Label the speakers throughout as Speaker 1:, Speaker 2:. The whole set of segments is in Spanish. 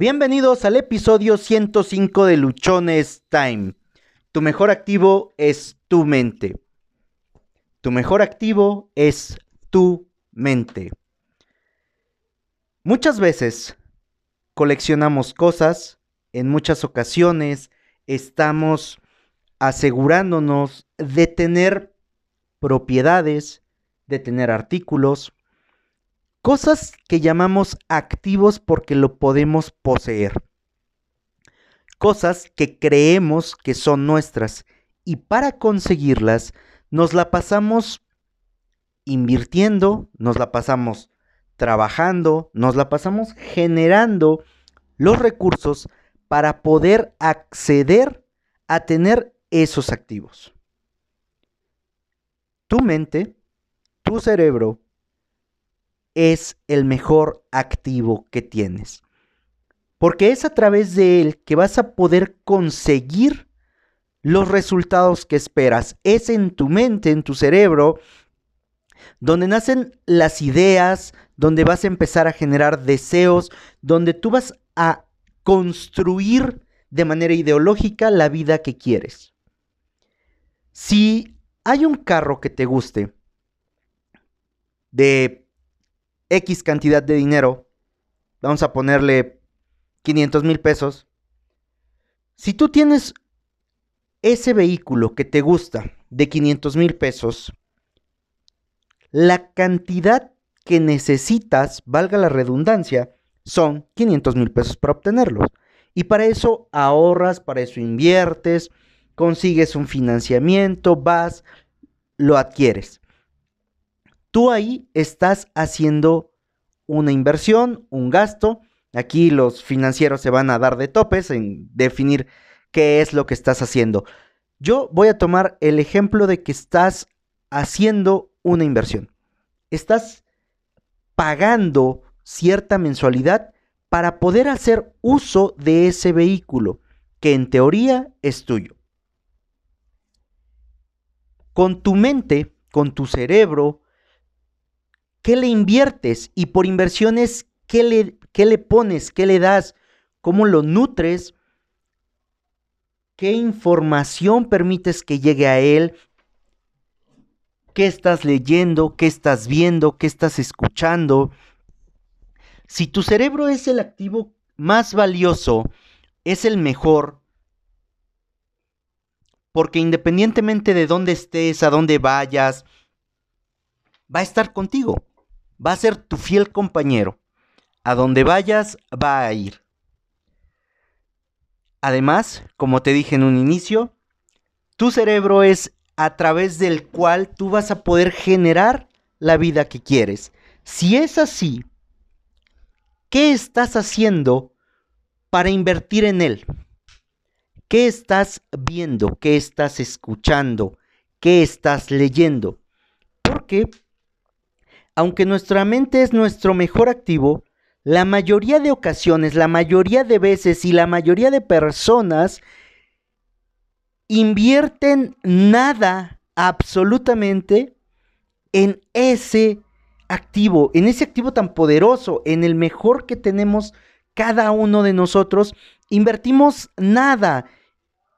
Speaker 1: Bienvenidos al episodio 105 de Luchones Time. Tu mejor activo es tu mente. Tu mejor activo es tu mente. Muchas veces coleccionamos cosas, en muchas ocasiones estamos asegurándonos de tener propiedades, de tener artículos, cosas que llamamos activos porque lo podemos poseer. Cosas que creemos que son nuestras y para conseguirlas nos la pasamos invirtiendo, nos la pasamos trabajando, nos la pasamos generando los recursos para poder acceder a tener esos activos. Tu mente, tu cerebro, es el mejor activo que tienes. Porque es a través de él que vas a poder conseguir los resultados que esperas. Es en tu mente, en tu cerebro, donde nacen las ideas, donde vas a empezar a generar deseos, donde tú vas a construir de manera ideológica la vida que quieres. Si hay un carro que te guste de X cantidad de dinero, vamos a ponerle 500 mil pesos, si tú tienes ese vehículo que te gusta de 500 mil pesos, la cantidad que necesitas, valga la redundancia, son 500 mil pesos para obtenerlos. Y para eso ahorras, para eso inviertes, consigues un financiamiento, vas, lo adquieres. Tú ahí estás haciendo una inversión, un gasto. Aquí los financieros se van a dar de topes en definir qué es lo que estás haciendo. Yo voy a tomar el ejemplo de que estás haciendo una inversión. Estás pagando cierta mensualidad para poder hacer uso de ese vehículo, que en teoría es tuyo. Con tu mente, con tu cerebro, ¿qué le inviertes? Y por inversiones, ¿qué le, qué le pones? ¿Qué le das? ¿Cómo lo nutres? ¿Qué información permites que llegue a él? ¿Qué estás leyendo? ¿Qué estás viendo? ¿Qué estás escuchando? Si tu cerebro es el activo más valioso, es el mejor, porque independientemente de dónde estés, a dónde vayas, va a estar contigo, va a ser tu fiel compañero. A donde vayas, va a ir. Además, como te dije en un inicio, tu cerebro es a través del cual tú vas a poder generar la vida que quieres. Si es así, ¿qué estás haciendo para invertir en él? ¿Qué estás viendo? ¿Qué estás escuchando? ¿Qué estás leyendo? Porque, aunque nuestra mente es nuestro mejor activo, la mayoría de ocasiones, la mayoría de veces y la mayoría de personas invierten nada absolutamente en ese activo, en ese activo tan poderoso, en el mejor que tenemos cada uno de nosotros, invertimos nada.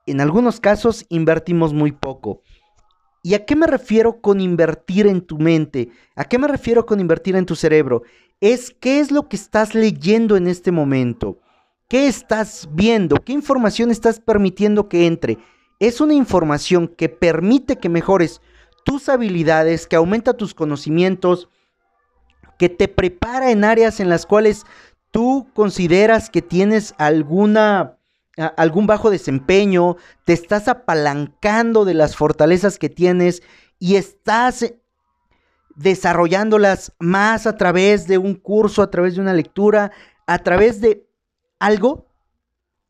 Speaker 1: En algunos casos invertimos muy poco. ¿Y a qué me refiero con invertir en tu mente? ¿A qué me refiero con invertir en tu cerebro? es qué es lo que estás leyendo en este momento, qué estás viendo, qué información estás permitiendo que entre. Es una información que permite que mejores tus habilidades, que aumenta tus conocimientos, que te prepara en áreas en las cuales tú consideras que tienes alguna algún bajo desempeño, te estás apalancando de las fortalezas que tienes y estás desarrollándolas más a través de un curso, a través de una lectura, a través de algo,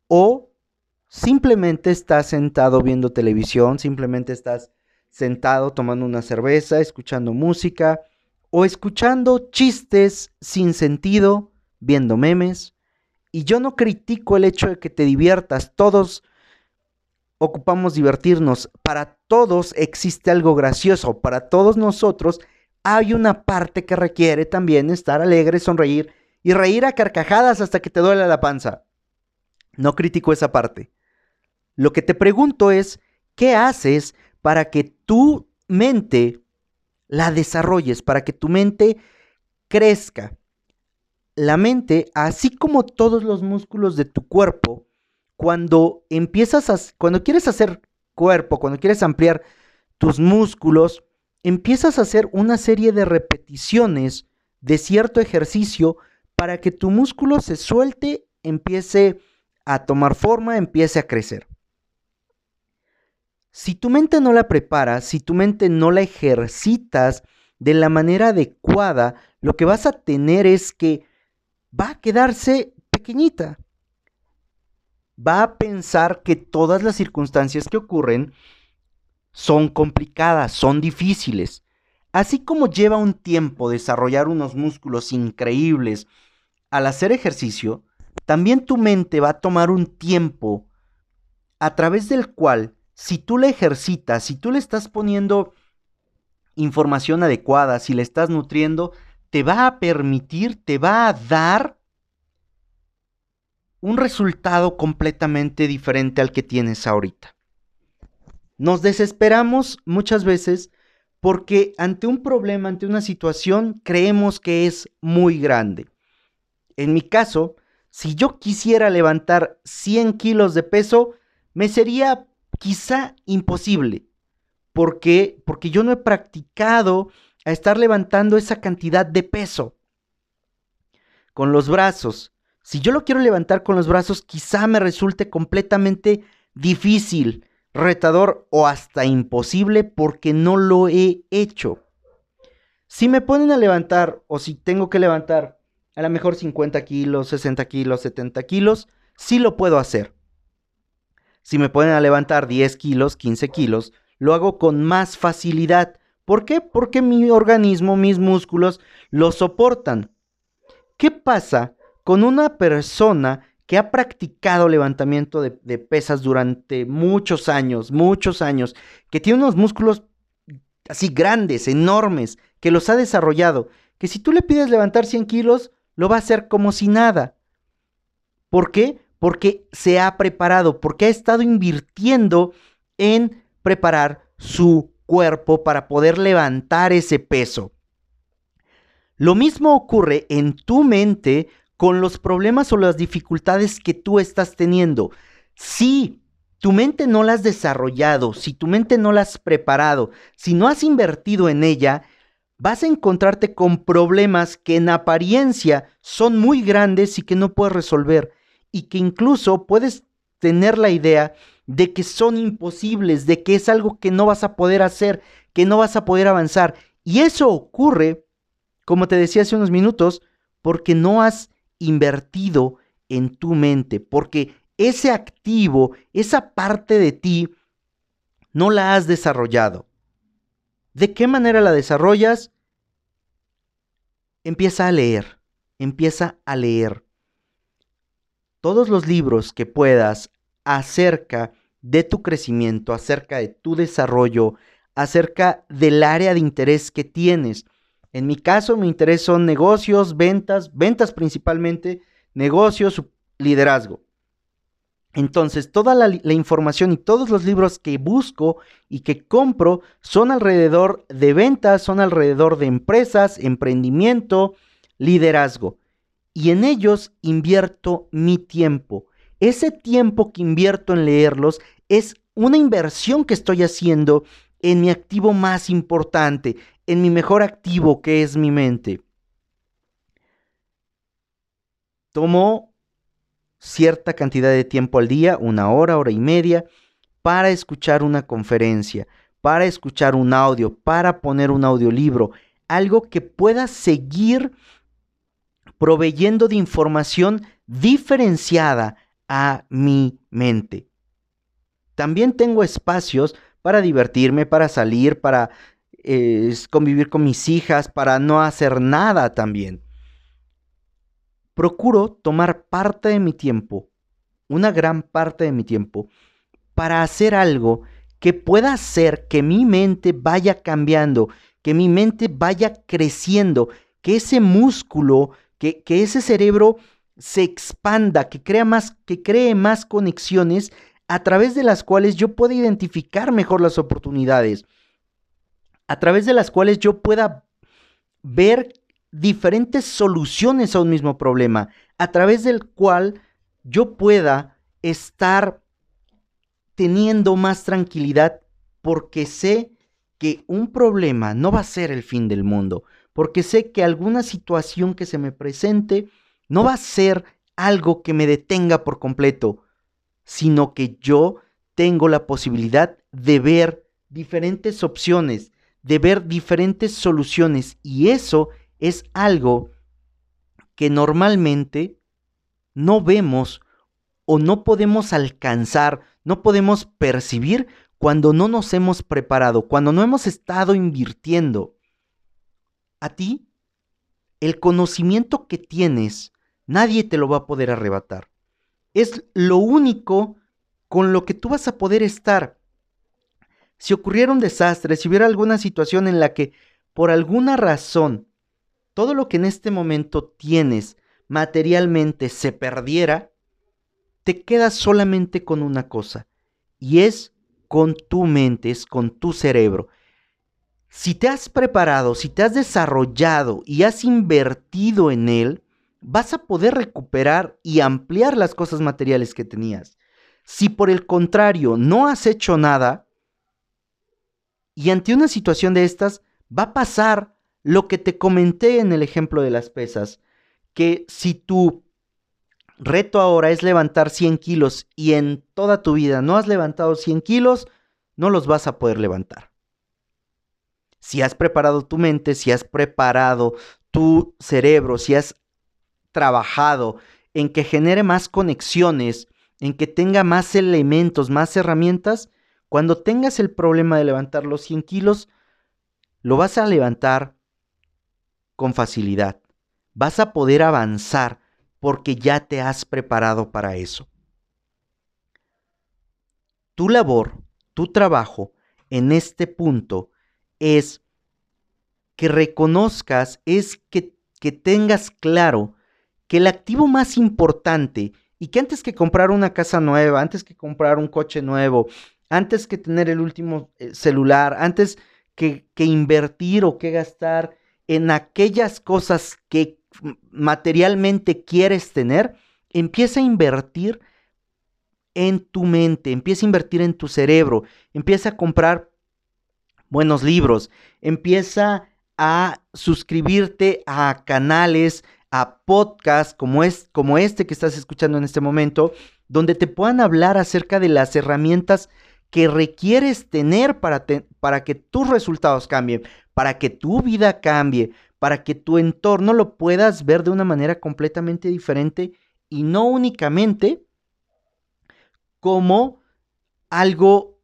Speaker 1: o simplemente estás sentado viendo televisión, simplemente estás sentado tomando una cerveza, escuchando música, o escuchando chistes sin sentido, viendo memes. Y yo no critico el hecho de que te diviertas, todos ocupamos divertirnos, para todos existe algo gracioso, para todos nosotros hay una parte que requiere también estar alegre, sonreír y reír a carcajadas hasta que te duele la panza. No critico esa parte. Lo que te pregunto es, ¿qué haces para que tu mente la desarrolles, para que tu mente crezca? La mente, así como todos los músculos de tu cuerpo, cuando empiezas a, cuando quieres hacer cuerpo, cuando quieres ampliar tus músculos, empiezas a hacer una serie de repeticiones de cierto ejercicio para que tu músculo se suelte, empiece a tomar forma, empiece a crecer. Si tu mente no la preparas, si tu mente no la ejercitas de la manera adecuada, lo que vas a tener es que va a quedarse pequeñita. Va a pensar que todas las circunstancias que ocurren son complicadas, son difíciles. Así como lleva un tiempo desarrollar unos músculos increíbles al hacer ejercicio, también tu mente va a tomar un tiempo a través del cual, si tú le ejercitas, si tú le estás poniendo información adecuada, si le estás nutriendo, te va a permitir, te va a dar un resultado completamente diferente al que tienes ahorita. Nos desesperamos muchas veces porque ante un problema, ante una situación, creemos que es muy grande. En mi caso, si yo quisiera levantar 100 kilos de peso, me sería quizá imposible. ¿Por qué? Porque yo no he practicado a estar levantando esa cantidad de peso. Con los brazos. Si yo lo quiero levantar con los brazos, quizá me resulte completamente difícil retador o hasta imposible porque no lo he hecho. Si me ponen a levantar o si tengo que levantar a lo mejor 50 kilos, 60 kilos, 70 kilos, sí lo puedo hacer. Si me ponen a levantar 10 kilos, 15 kilos, lo hago con más facilidad. ¿Por qué? Porque mi organismo, mis músculos lo soportan. ¿Qué pasa con una persona que ha practicado levantamiento de, pesas durante muchos años, muchos años, que tiene unos músculos así grandes, enormes, que los ha desarrollado, que si tú le pides levantar 100 kilos, lo va a hacer como si nada. ¿Por qué? Porque se ha preparado, porque ha estado invirtiendo en preparar su cuerpo para poder levantar ese peso. Lo mismo ocurre en tu mente con los problemas o las dificultades que tú estás teniendo. Si tu mente no la has desarrollado, si tu mente no la has preparado, si no has invertido en ella, vas a encontrarte con problemas que en apariencia son muy grandes y que no puedes resolver y que incluso puedes tener la idea de que son imposibles, de que es algo que no vas a poder hacer, que no vas a poder avanzar. Y eso ocurre, como te decía hace unos minutos, porque no has invertido en tu mente, porque ese activo, esa parte de ti, no la has desarrollado. ¿De qué manera la desarrollas? Empieza a leer, empieza a leer todos los libros que puedas acerca de tu crecimiento, acerca de tu desarrollo, acerca del área de interés que tienes. En mi caso, mi interés son negocios, ventas, ventas principalmente, negocios, liderazgo. Entonces, toda la, información y todos los libros que busco y que compro son alrededor de ventas, son alrededor de empresas, emprendimiento, liderazgo. Y en ellos invierto mi tiempo. Ese tiempo que invierto en leerlos es una inversión que estoy haciendo en mi activo más importante, en mi mejor activo que es mi mente. Tomo cierta cantidad de tiempo al día, una hora, hora y media, para escuchar una conferencia, para escuchar un audio, para poner un audiolibro, algo que pueda seguir proveyendo de información diferenciada a mi mente. También tengo espacios para divertirme, para salir, para es convivir con mis hijas, para no hacer nada también. Procuro tomar parte de mi tiempo, una gran parte de mi tiempo, para hacer algo que pueda hacer que mi mente vaya cambiando, que mi mente vaya creciendo, que ese músculo que ese cerebro se expanda, que, crea más, que cree más conexiones a través de las cuales yo pueda identificar mejor las oportunidades, a través de las cuales yo pueda ver diferentes soluciones a un mismo problema, a través del cual yo pueda estar teniendo más tranquilidad porque sé que un problema no va a ser el fin del mundo, porque sé que alguna situación que se me presente no va a ser algo que me detenga por completo, sino que yo tengo la posibilidad de ver diferentes opciones, de ver diferentes soluciones y eso es algo que normalmente no vemos o no podemos alcanzar, no podemos percibir cuando no nos hemos preparado, cuando no hemos estado invirtiendo. A ti, el conocimiento que tienes, nadie te lo va a poder arrebatar. Es lo único con lo que tú vas a poder estar. Si ocurriera un desastre, si hubiera alguna situación en la que por alguna razón todo lo que en este momento tienes materialmente se perdiera, te quedas solamente con una cosa, y es con tu mente, es con tu cerebro. Si te has preparado, si te has desarrollado y has invertido en él, vas a poder recuperar y ampliar las cosas materiales que tenías. Si por el contrario no has hecho nada, y ante una situación de estas, va a pasar lo que te comenté en el ejemplo de las pesas, que si tu reto ahora es levantar 100 kilos y en toda tu vida no has levantado 100 kilos, no los vas a poder levantar. Si has preparado tu mente, si has preparado tu cerebro, si has trabajado en que genere más conexiones, en que tenga más elementos, más herramientas, cuando tengas el problema de levantar los 100 kilos, lo vas a levantar con facilidad. Vas a poder avanzar porque ya te has preparado para eso. Tu labor, tu trabajo en este punto es que reconozcas, es que, que tengas claro que el activo más importante y que antes que comprar una casa nueva, antes que comprar un coche nuevo, antes que tener el último eh, celular, antes que, que invertir o que gastar en aquellas cosas que materialmente quieres tener, empieza a invertir en tu mente, empieza a invertir en tu cerebro, empieza a comprar buenos libros, empieza a suscribirte a canales, a podcasts como, es, como este que estás escuchando en este momento, donde te puedan hablar acerca de las herramientas que requieres tener para, para que tus resultados cambien, para que tu vida cambie, para que tu entorno lo puedas ver de una manera completamente diferente y no únicamente como algo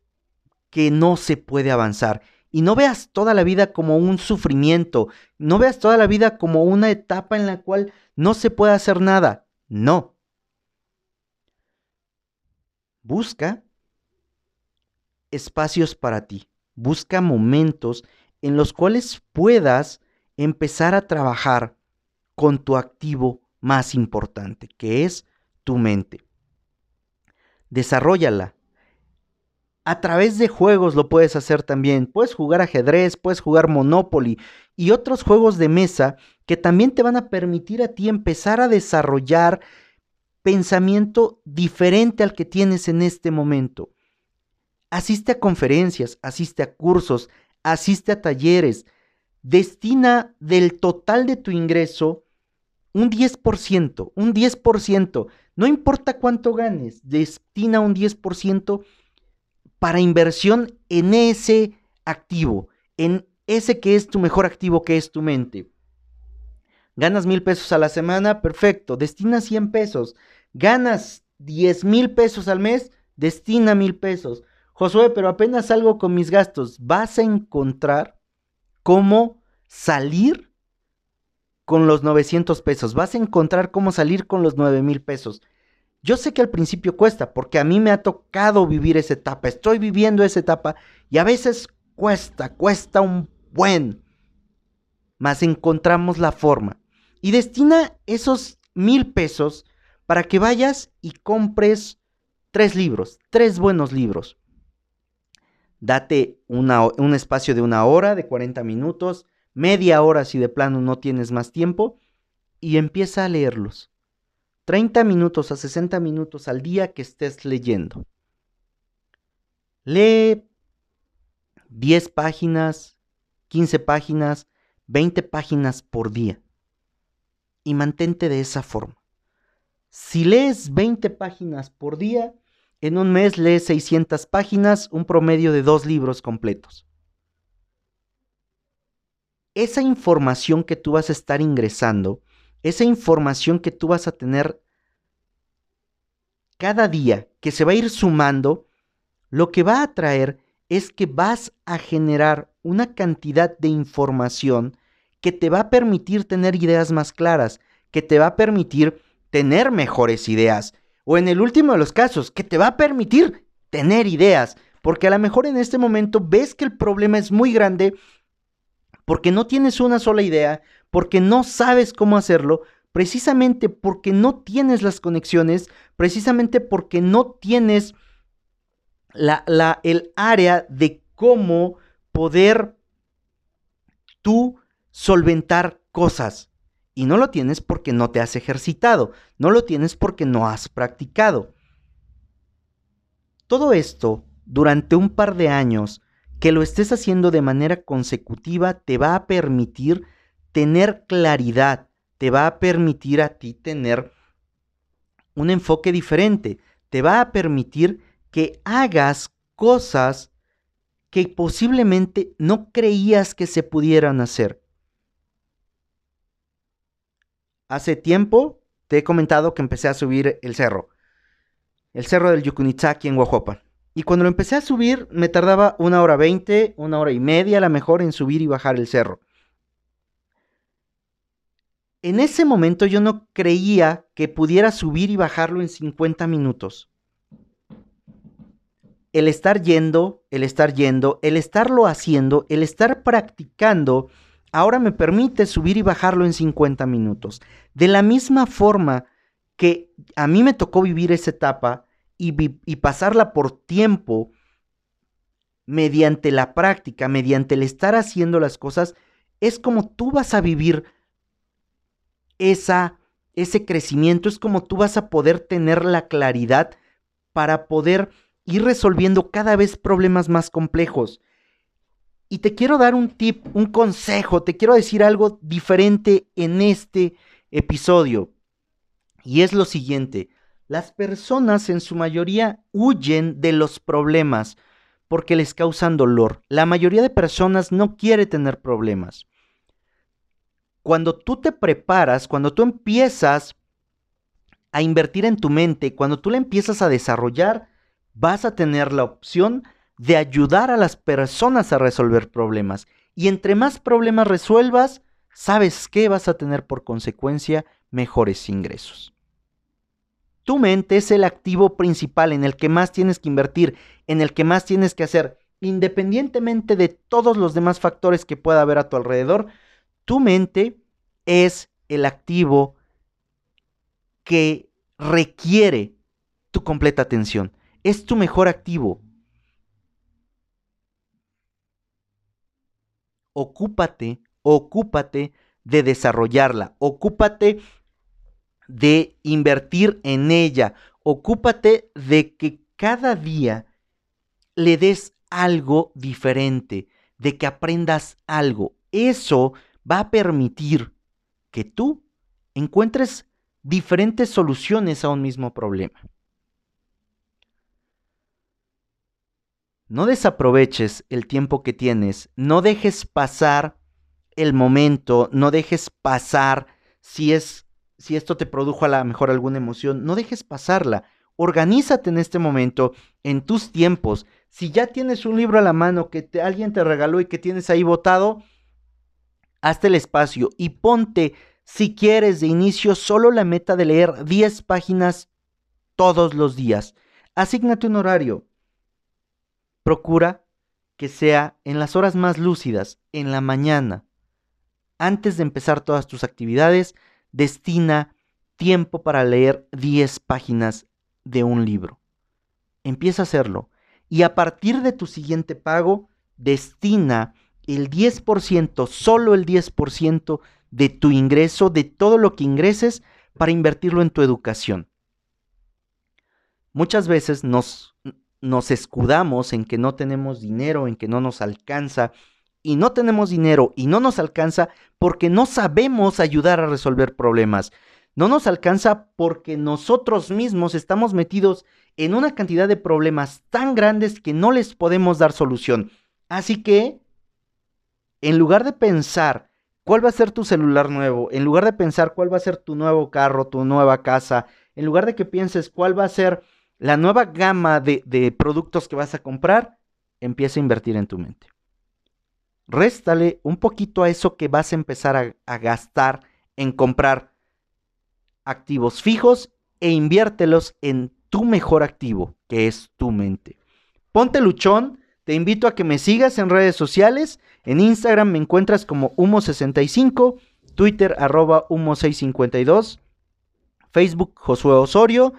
Speaker 1: que no se puede avanzar. Y no veas toda la vida como un sufrimiento, no veas toda la vida como una etapa en la cual no se puede hacer nada. No. Busca espacios para ti, busca momentos en los cuales puedas empezar a trabajar con tu activo más importante, que es tu mente. Desarrollala, a través de juegos lo puedes hacer también. Puedes jugar ajedrez, puedes jugar Monopoly y otros juegos de mesa que también te van a permitir a ti empezar a desarrollar pensamiento diferente al que tienes en este momento. Asiste a conferencias, asiste a cursos, asiste a talleres. Destina del total de tu ingreso un 10%, un 10%. No importa cuánto ganes, destina un 10% para inversión en ese activo, en ese que es tu mejor activo, que es tu mente. Ganas mil pesos a la semana, perfecto, destina 100 pesos. Ganas 10 mil pesos al mes, destina mil pesos. Josué, pero apenas salgo con mis gastos. Vas a encontrar cómo salir con los 900 pesos. Vas a encontrar cómo salir con los 9 mil pesos. Yo sé que al principio cuesta, porque a mí me ha tocado vivir esa etapa, estoy viviendo esa etapa y a veces cuesta, cuesta un buen, mas encontramos la forma. y destina esos mil pesos para que vayas y compres tres libros, tres buenos libros. Date un espacio de una hora, de 40 minutos, media hora si de plano no tienes más tiempo, y empieza a leerlos. 30 minutos a 60 minutos al día que estés leyendo. Lee 10 páginas, 15 páginas, 20 páginas por día. Y mantente de esa forma. Si lees 20 páginas por día, en un mes lees 600 páginas, un promedio de dos libros completos. Esa información que tú vas a estar ingresando, esa información que tú vas a tener cada día, que se va a ir sumando, lo que va a traer es que vas a generar una cantidad de información que te va a permitir tener ideas más claras, que te va a permitir tener mejores ideas, o en el último de los casos, que te va a permitir tener ideas, porque a lo mejor en este momento ves que el problema es muy grande porque no tienes una sola idea, porque no sabes cómo hacerlo, precisamente porque no tienes las conexiones, precisamente porque no tienes el área de cómo poder tú solventar cosas. Y no lo tienes porque no te has ejercitado, no lo tienes porque no has practicado. Todo esto, durante un par de años, que lo estés haciendo de manera consecutiva, te va a permitir tener claridad, te va a permitir a ti tener un enfoque diferente, te va a permitir que hagas cosas que posiblemente no creías que se pudieran hacer. Hace tiempo te he comentado que empecé a subir el cerro, el cerro del Yucunitzaki en Oaxaca. Y cuando lo empecé a subir, me tardaba una hora veinte, una hora y media a lo mejor en subir y bajar el cerro. En ese momento yo no creía que pudiera subir y bajarlo en 50 minutos el estar yendo, el estar yendo, el estarlo haciendo, el estar practicando, ahora me permite subir y bajarlo en 50 minutos. De la misma forma que a mí me tocó vivir esa etapa y, pasarla por tiempo, mediante la práctica, mediante el estar haciendo las cosas, es como tú vas a vivir esa, ese crecimiento, es como tú vas a poder tener la claridad para poder ir resolviendo cada vez problemas más complejos. Y te quiero dar un tip, un consejo, te quiero decir algo diferente en este episodio. Y es lo siguiente, las personas en su mayoría huyen de los problemas porque les causan dolor. La mayoría de personas no quiere tener problemas. Cuando tú te preparas, cuando tú empiezas a invertir en tu mente, cuando tú la empiezas a desarrollar, vas a tener la opción de ayudar a las personas a resolver problemas. Y entre más problemas resuelvas, ¿sabes qué vas a tener por consecuencia? Mejores ingresos. Tu mente es el activo principal en el que más tienes que invertir, en el que más tienes que hacer, independientemente de todos los demás factores que pueda haber a tu alrededor. Tu mente es el activo que requiere tu completa atención es tu mejor activo. Ocúpate, ocúpate de desarrollarla, ocúpate de invertir en ella, ocúpate de que cada día le des algo diferente, de que aprendas algo. Eso va a permitir que tú encuentres diferentes soluciones a un mismo problema. No desaproveches el tiempo que tienes, no dejes pasar el momento, no dejes pasar si es si esto te produjo a lo mejor alguna emoción, no dejes pasarla. Organízate en este momento, en tus tiempos. Si ya tienes un libro a la mano que alguien te regaló y que tienes ahí botado, hazte el espacio y ponte, si quieres, de inicio solo la meta de leer 10 páginas todos los días. Asignate un horario. Procura que sea en las horas más lúcidas, en la mañana. Antes de empezar todas tus actividades, destina tiempo para leer 10 páginas de un libro. Empieza a hacerlo. Y a partir de tu siguiente pago, destina el 10%, solo el 10% de tu ingreso, de todo lo que ingreses, para invertirlo en tu educación. Muchas veces nos, nos escudamos en que no tenemos dinero, en que no nos alcanza, y no tenemos dinero y no nos alcanza porque no sabemos ayudar a resolver problemas. No nos alcanza porque nosotros mismos estamos metidos en una cantidad de problemas tan grandes que no les podemos dar solución. Así que, en lugar de pensar cuál va a ser tu celular nuevo, en lugar de pensar cuál va a ser tu nuevo carro, tu nueva casa, en lugar de que pienses cuál va a ser la nueva gama de, productos que vas a comprar, empieza a invertir en tu mente réstale un poquito a eso que vas a empezar a, gastar en comprar activos fijos e inviértelos en tu mejor activo, que es tu mente. Ponte luchón, te invito a que me sigas en redes sociales. En Instagram me encuentras como Humo65, Twitter arroba Humo652, Facebook Josué Osorio.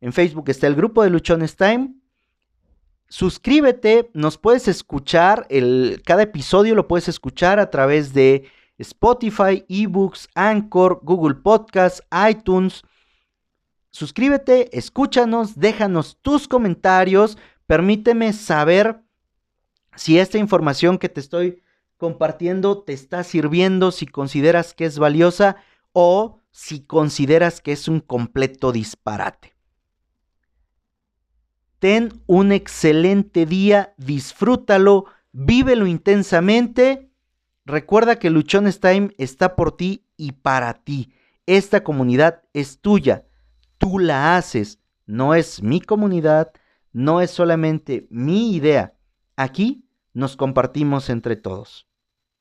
Speaker 1: En Facebook está el grupo de Luchones Time suscríbete, nos puedes escuchar, el, cada episodio lo puedes escuchar a través de Spotify, eBooks, Anchor, Google Podcasts, iTunes. Suscríbete, escúchanos, déjanos tus comentarios, permíteme saber si esta información que te estoy compartiendo te está sirviendo, si consideras que es valiosa o si consideras que es un completo disparate. Ten un excelente día, disfrútalo, vívelo intensamente. Recuerda que Luchones Time está por ti y para ti. Esta comunidad es tuya. Tú la haces. No es mi comunidad, no es solamente mi idea. Aquí nos compartimos entre todos.